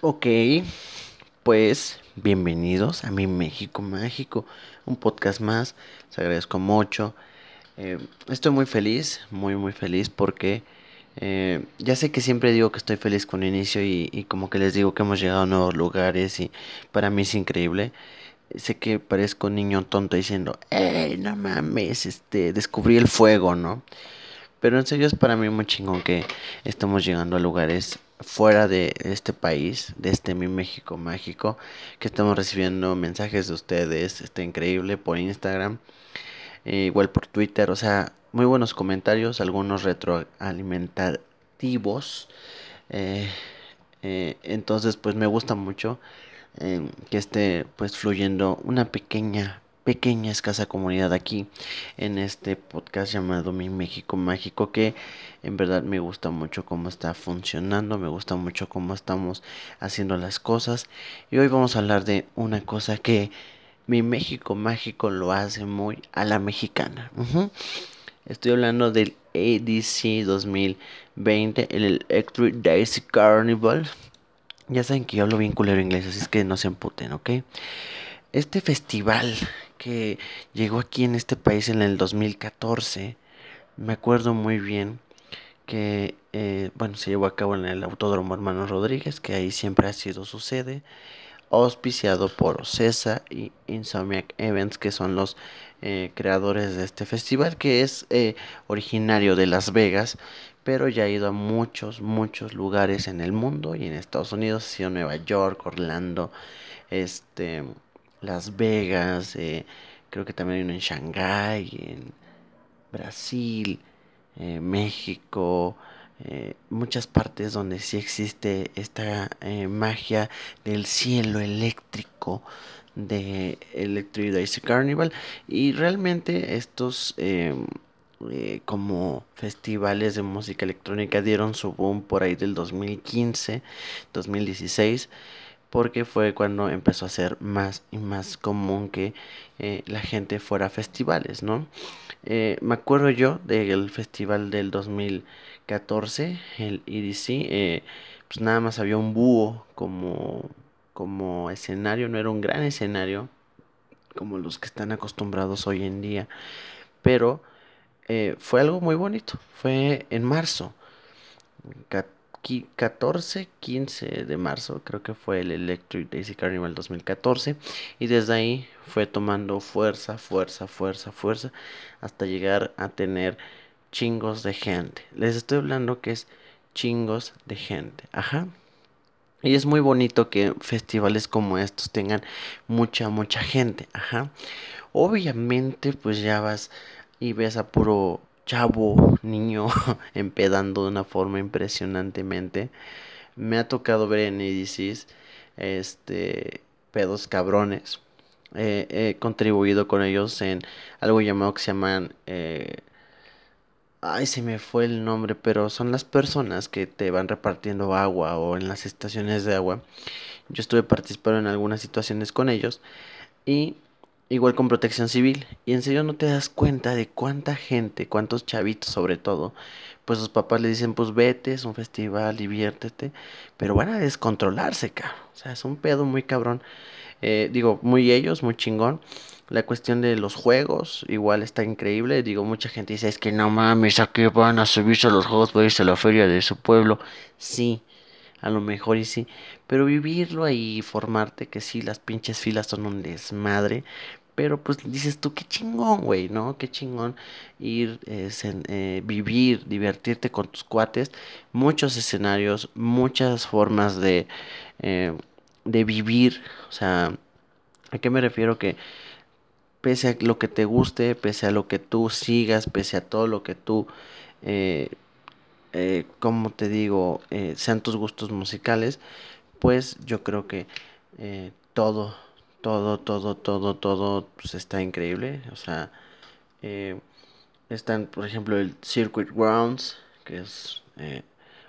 Ok, pues bienvenidos a mi México Mágico, un podcast más, les agradezco mucho. Eh, estoy muy feliz, muy muy feliz porque eh, ya sé que siempre digo que estoy feliz con el inicio y, como que les digo que hemos llegado a nuevos lugares y para mí es increíble. Sé que parezco un niño tonto diciendo, ¡Ey, no mames! Este, descubrí el fuego, ¿no? Pero en serio es para mí muy chingón que estamos llegando a lugares fuera de este país, de este mi México mágico, que estamos recibiendo mensajes de ustedes, está increíble por Instagram, eh, igual por Twitter, o sea, muy buenos comentarios, algunos retroalimentativos. eh, eh, entonces, pues me gusta mucho que esté pues fluyendo una pequeña, pequeña, escasa comunidad aquí en este podcast llamado Mi México Mágico que en verdad me gusta mucho cómo está funcionando, me gusta mucho cómo estamos haciendo las cosas y hoy vamos a hablar de una cosa que Mi México Mágico lo hace muy a la mexicana. Estoy hablando del ADC 2020, el Electric Daisy Carnival. Ya saben que yo hablo bien culero inglés, así es que no se emputen, ¿ok? Este festival que llegó aquí en este país en el 2014, me acuerdo muy bien que, eh, bueno, se llevó a cabo en el Autódromo Hermano Rodríguez, que ahí siempre ha sido su sede, auspiciado por Ocesa y Insomniac Events, que son los eh, creadores de este festival, que es eh, originario de Las Vegas, pero ya ha ido a muchos, muchos lugares en el mundo y en Estados Unidos, ha sido Nueva York, Orlando, este, Las Vegas, eh, creo que también hay uno en Shanghái, en Brasil, eh, México, eh, muchas partes donde sí existe esta magia del cielo eléctrico de Electric Daisy Carnival. Y realmente estos em, como festivales de música electrónica dieron su boom por ahí del 2015, 2016 porque fue cuando empezó a ser más y más común que eh, la gente fuera a festivales, ¿no? Eh, me acuerdo yo del festival del 2014, el EDC, eh, pues nada más había un búho como, como escenario, no era un gran escenario como los que están acostumbrados hoy en día, pero fue algo muy bonito, fue en marzo, ca- qui- 14, 15 de marzo, creo que fue el Electric Daisy Carnival 2014, y desde ahí fue tomando fuerza, fuerza, fuerza, fuerza, hasta llegar a tener chingos de gente. Les estoy hablando que es chingos de gente, ajá. Y es muy bonito que festivales como estos tengan mucha, mucha gente, ajá. Obviamente, pues ya vas y ves a puro chavo, niño, empedando de una forma impresionantemente. Me ha tocado ver en EDCs, este, pedos cabrones. He contribuido con ellos en algo llamado que se llaman, eh, ay, se me fue el nombre, pero son las personas que te van repartiendo agua o en las estaciones de agua. Yo estuve participando en algunas situaciones con ellos y igual con Protección Civil. Y en serio no te das cuenta de cuánta gente, cuántos chavitos sobre todo, pues sus papás le dicen, pues vete, es un festival, diviértete, pero van a descontrolarse, cabrón. O sea, es un pedo muy cabrón. Eh, digo, muy ellos, muy chingón. La cuestión de los juegos, igual está increíble. Digo, mucha gente dice, es que no mames, ¿a qué van a subirse a los juegos para irse a la feria de su pueblo? Sí, a lo mejor y sí. Pero vivirlo ahí formarte que sí, las pinches filas son un desmadre. Pero pues dices tú, qué chingón, güey, ¿no? Qué chingón ir, eh, sen- eh, vivir, divertirte con tus cuates. Muchos escenarios, muchas formas de, eh, de vivir. O sea, ¿a qué me refiero? Que pese a lo que te guste, pese a lo que tú sigas, pese a todo lo que tú, eh, como te digo, sean tus gustos musicales, pues yo creo que todo, todo, todo, todo, todo, pues está increíble. O sea, eh, están, por ejemplo, el Circuit Grounds, que es eh,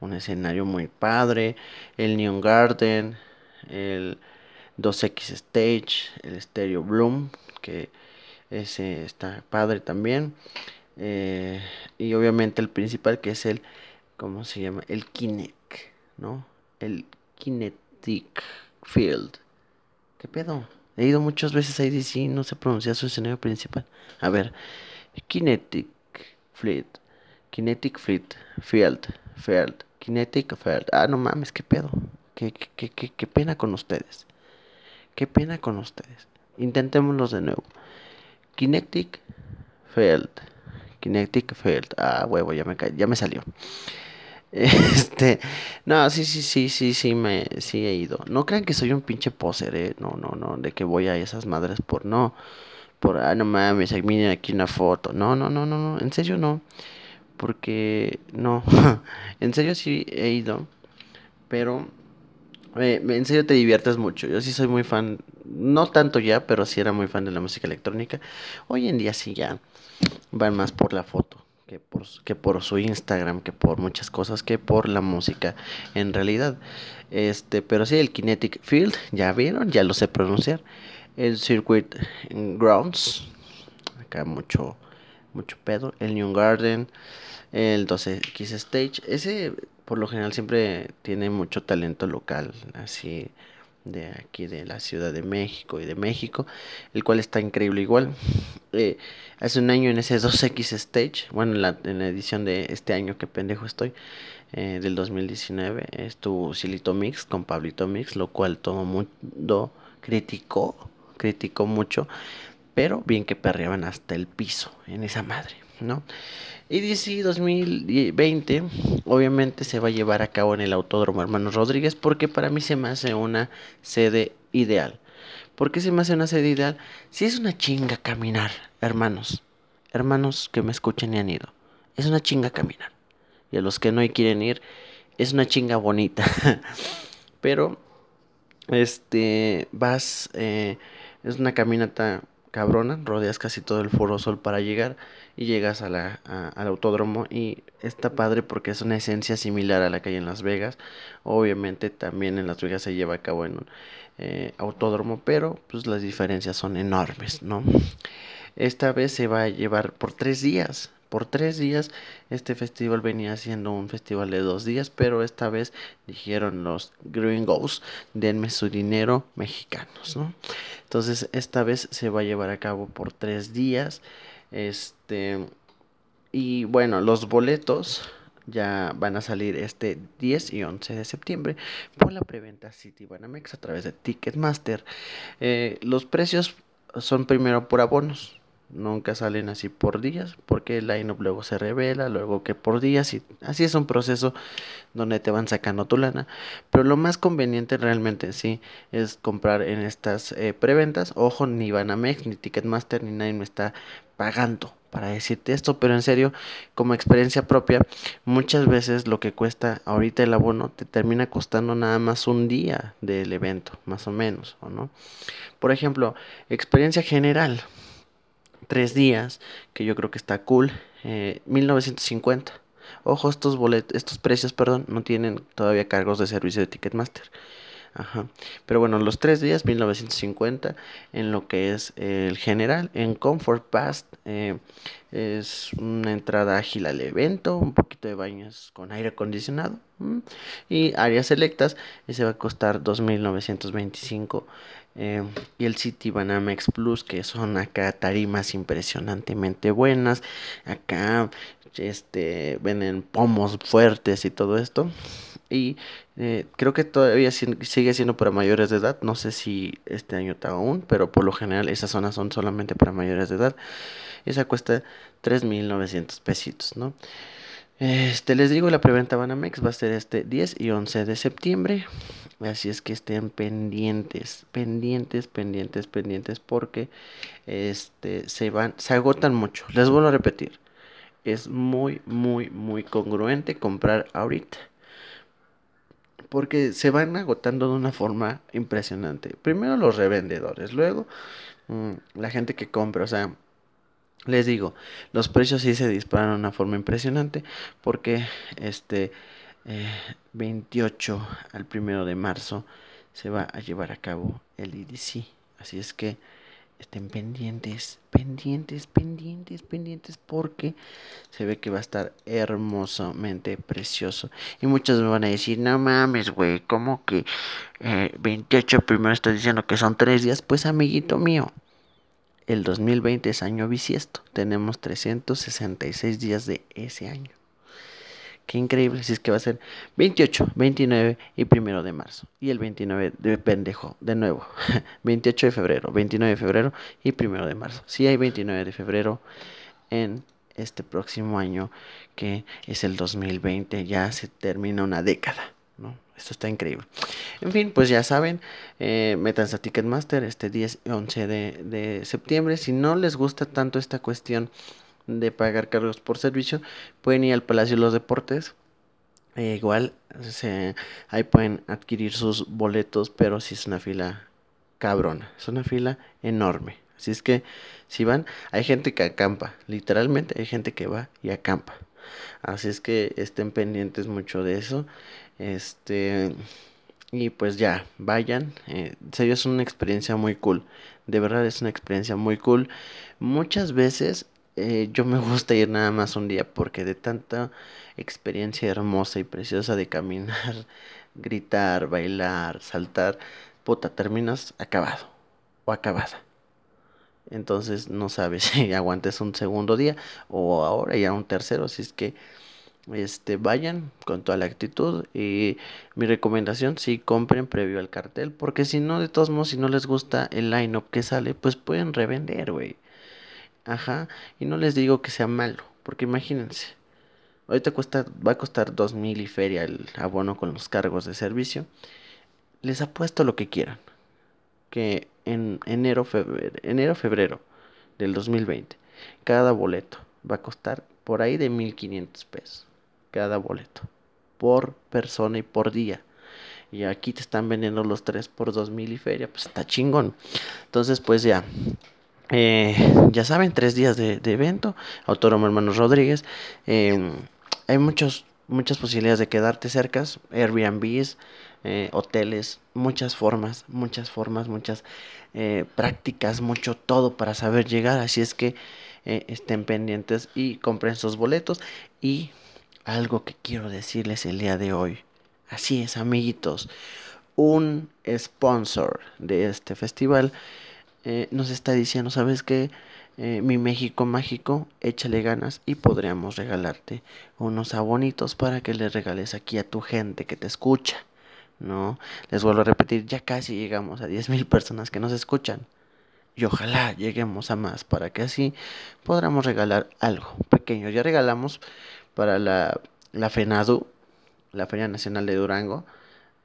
un escenario muy padre, el Neon Garden, el 2X Stage, el Stereo Bloom, que ese está padre también. eh, y obviamente el principal, que es el, ¿cómo se llama? El Kinect, ¿no? El Kinetic Field. ¿Qué pedo? He ido muchas veces a IDC no sé pronunciar su escenario principal. A ver, Kinetic Field. Kinetic Field. Field. Field. Kinetic Field. Ah, no mames, qué pedo. Qué, qué, qué, qué pena con ustedes. Qué pena con ustedes. Intentémoslo de nuevo. Kinetic Field. Kinetic Field. Ah, huevo, ya me, ya me salió. Este, no, sí, sí, sí, sí, sí, me, sí he ido. No crean que soy un pinche poser, eh. No, no, no, de que voy a esas madres por no, por, ah, no mames, miren aquí una foto. No, no, no, no, no, en serio no. Porque, no, en serio sí he ido, pero, eh, en serio te diviertes mucho. Yo sí soy muy fan, no tanto ya, pero sí era muy fan de la música electrónica. Hoy en día sí ya van más por la foto que por, que por su Instagram, que por muchas cosas, que por la música en realidad. Este, pero sí, el Kinetic Field, ya vieron, ya lo sé pronunciar. El Circuit Grounds, acá mucho, mucho pedo. El New Garden, el 12X Stage, ese por lo general siempre tiene mucho talento local, así de aquí de la Ciudad de México y de México, el cual está increíble igual. Eh, hace un año en ese 2X Stage, bueno, en la, la edición de este año, que pendejo estoy, eh, del 2019, estuvo Silito Mix con Pablito Mix, lo cual todo mundo criticó, criticó mucho, pero bien que perreaban hasta el piso en esa madre, ¿no? Y DC 2020 obviamente se va a llevar a cabo en el Autódromo Hermanos Rodríguez porque para mí se me hace una sede ideal. ¿Por qué se me hace una sede ideal? Si es una chinga caminar, hermanos, hermanos que me escuchen y han ido. Es una chinga caminar. Y a los que no quieren ir, es una chinga bonita. Pero, este, vas, eh, es una caminata cabrona, rodeas casi todo el Foro Sol para llegar y llegas al autódromo y está padre porque es una esencia similar a la que hay en Las Vegas. Obviamente también en Las Vegas se lleva a cabo en un eh, autódromo, pero pues las diferencias son enormes, ¿no? Esta vez se va a llevar por tres días. Por tres días este festival venía siendo un festival de dos días, pero esta vez dijeron los gringos, denme su dinero mexicanos, ¿no? Entonces esta vez se va a llevar a cabo por tres días. Este, y bueno, los boletos ya van a salir este 10 y 11 de septiembre por la preventa City Banamex a través de Ticketmaster. Eh, los precios son primero por abonos. Nunca salen así por días, porque el line-up luego se revela, luego que por días, y así es un proceso donde te van sacando tu lana. Pero lo más conveniente realmente sí es comprar en estas eh, preventas. Ojo, ni Banamex, ni Ticketmaster, ni nadie me está pagando para decirte esto, pero en serio, como experiencia propia, muchas veces lo que cuesta ahorita el abono te termina costando nada más un día del evento, más o menos, ¿o no? Por ejemplo, experiencia general, tres días, que yo creo que está cool, eh, 1950. Ojo, estos boletos, estos precios, perdón, no tienen todavía cargos de servicio de Ticketmaster. Ajá. Pero bueno, los tres días, 1950, en lo que es el general, en Comfort Pass, eh, es una entrada ágil al evento, un poquito de baños con aire acondicionado y áreas selectas, ese va a costar 2.925. Eh, y el City Banamex Plus, que son acá tarimas impresionantemente buenas, acá este, venden pomos fuertes y todo esto. Y eh, creo que todavía sigue siendo para mayores de edad. No sé si este año está aún, pero por lo general esas zonas son solamente para mayores de edad. Esa cuesta 3.900 pesitos, ¿no? Este, les digo, la preventa Banamex va a ser este 10 y 11 de septiembre. Así es que estén pendientes, pendientes, pendientes, pendientes, porque este, se van, se agotan mucho. Les vuelvo a repetir, es muy, muy, muy congruente comprar ahorita porque se van agotando de una forma impresionante. Primero los revendedores, luego mm, la gente que compra, o sea, les digo, los precios sí se disparan de una forma impresionante porque este 28 eh, al primero de marzo se va a llevar a cabo el EDC. Así es que estén pendientes, pendientes, pendientes, pendientes, porque se ve que va a estar hermosamente precioso. Y muchos me van a decir, no mames, güey, ¿cómo que 28 eh, primero estoy diciendo que son 3 días? Pues amiguito mío, el 2020 es año bisiesto, tenemos 366 días de ese año. Qué increíble, si es que va a ser 28, 29 y primero de marzo. Y el 29 de pendejo, de nuevo. 28 de febrero, 29 de febrero y primero de marzo. Si hay 29 de febrero en este próximo año, que es el 2020, ya se termina una década. ¿no? Esto está increíble. En fin, pues ya saben, eh, métanse a Ticketmaster este 10 y 11 de, de septiembre. Si no les gusta tanto esta cuestión de pagar cargos por servicio, pueden ir al Palacio de los Deportes. Eh, igual se, ahí pueden adquirir sus boletos, pero si es una fila cabrona, es una fila enorme. Así es que si van, hay gente que acampa, literalmente hay gente que va y acampa. Así es que estén pendientes mucho de eso. Este y pues ya, vayan. Eh, serio es una experiencia muy cool. De verdad es una experiencia muy cool. Muchas veces eh, yo me gusta ir nada más un día porque de tanta experiencia hermosa y preciosa de caminar, gritar, bailar, saltar, puta, terminas acabado o acabada. Entonces no sabes si aguantes un segundo día o ahora ya un tercero, si es que este vayan con toda la actitud y mi recomendación si compren previo al cartel porque si no de todos modos si no les gusta el line up que sale pues pueden revender güey Ajá, y no les digo que sea malo, porque imagínense, ahorita cuesta, va a costar dos mil y feria el abono con los cargos de servicio. Les apuesto lo que quieran, que en enero, febrero, enero, febrero del 2020, cada boleto va a costar por ahí de 1500 pesos, cada boleto, por persona y por día. Y aquí te están vendiendo los tres por dos mil y feria, pues está chingón. Entonces, pues ya, eh, ya saben, tres días de, evento, Autónomo Hermanos Rodríguez. Em, hay muchos, muchas posibilidades de quedarte cerca, Airbnbs, eh, hoteles, muchas formas, muchas formas, muchas eh, prácticas, mucho todo para saber llegar. Así es que estén pendientes y compren sus boletos. Y algo que quiero decirles el día de hoy. Así es, amiguitos. Un sponsor de este festival eh, nos está diciendo, ¿sabes qué? Eh, mi México mágico, échale ganas y podríamos regalarte unos abonitos para que le regales aquí a tu gente que te escucha. ¿No? Les vuelvo a repetir, ya casi llegamos a 10.000 personas que nos escuchan. Y ojalá lleguemos a más para que así podamos regalar algo pequeño. Ya regalamos para la, la FENADU, la Feria Nacional de Durango,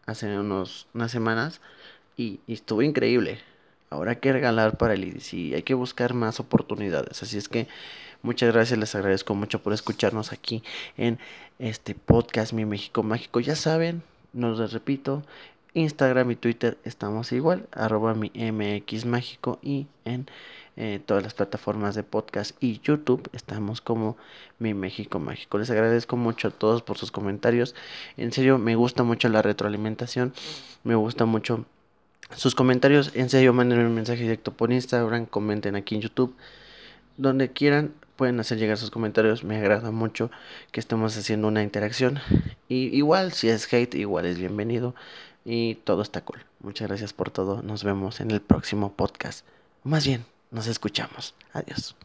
hace unos, unas semanas. y estuvo increíble ahora hay que regalar para el IDC y hay que buscar más oportunidades. Así es que muchas gracias, les agradezco mucho por escucharnos aquí en este podcast Mi México Mágico. Ya saben, nos les repito, Instagram y Twitter estamos igual, arroba mi MX Mágico y en eh, todas las plataformas de podcast y YouTube estamos como Mi México Mágico. Les agradezco mucho a todos por sus comentarios. En serio, me gusta mucho la retroalimentación, me gusta mucho sus comentarios. En serio, mándenme un mensaje directo por Instagram, comenten aquí en YouTube. Donde quieran, pueden hacer llegar sus comentarios. Me agrada mucho que estemos haciendo una interacción. Y igual, si es hate, igual es bienvenido. Y todo está cool. Muchas gracias por todo. Nos vemos en el próximo podcast. Más bien, nos escuchamos. Adiós.